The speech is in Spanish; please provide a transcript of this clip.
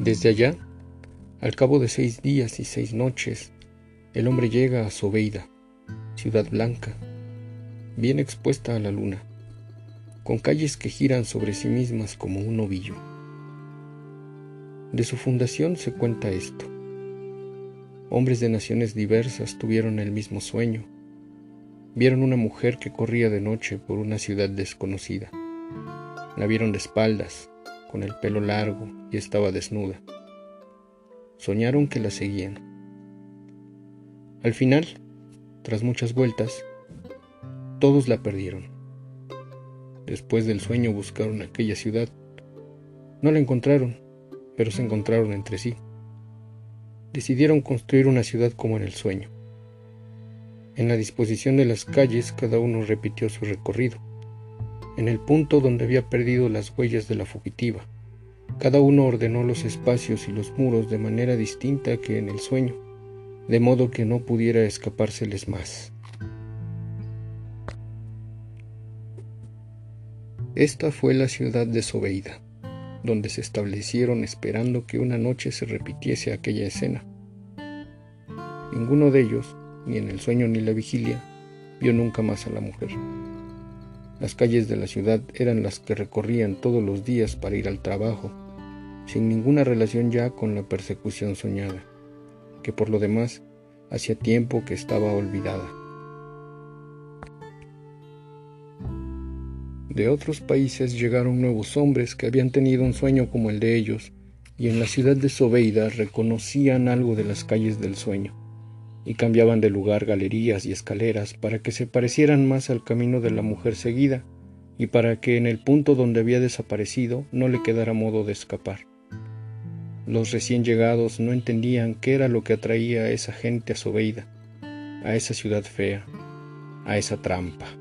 Desde allá, al cabo de seis días y seis noches, el hombre llega a Sobeida, ciudad blanca, bien expuesta a la luna, con calles que giran sobre sí mismas como un ovillo. De su fundación se cuenta esto. Hombres de naciones diversas tuvieron el mismo sueño. Vieron una mujer que corría de noche por una ciudad desconocida. La vieron de espaldas, con el pelo largo y estaba desnuda. Soñaron que la seguían. Al final, tras muchas vueltas, todos la perdieron. Después del sueño buscaron aquella ciudad. No la encontraron, pero se encontraron entre sí. Decidieron construir una ciudad como en el sueño. En la disposición de las calles cada uno repitió su recorrido en el punto donde había perdido las huellas de la fugitiva. Cada uno ordenó los espacios y los muros de manera distinta que en el sueño, de modo que no pudiera escapárseles más. Esta fue la ciudad de Sobeida, donde se establecieron esperando que una noche se repitiese aquella escena. Ninguno de ellos, ni en el sueño ni la vigilia, vio nunca más a la mujer. Las calles de la ciudad eran las que recorrían todos los días para ir al trabajo, sin ninguna relación ya con la persecución soñada, que por lo demás hacía tiempo que estaba olvidada. De otros países llegaron nuevos hombres que habían tenido un sueño como el de ellos, y en la ciudad de Sobeida reconocían algo de las calles del sueño y cambiaban de lugar galerías y escaleras para que se parecieran más al camino de la mujer seguida y para que en el punto donde había desaparecido no le quedara modo de escapar. Los recién llegados no entendían qué era lo que atraía a esa gente a Sobeida, a esa ciudad fea, a esa trampa.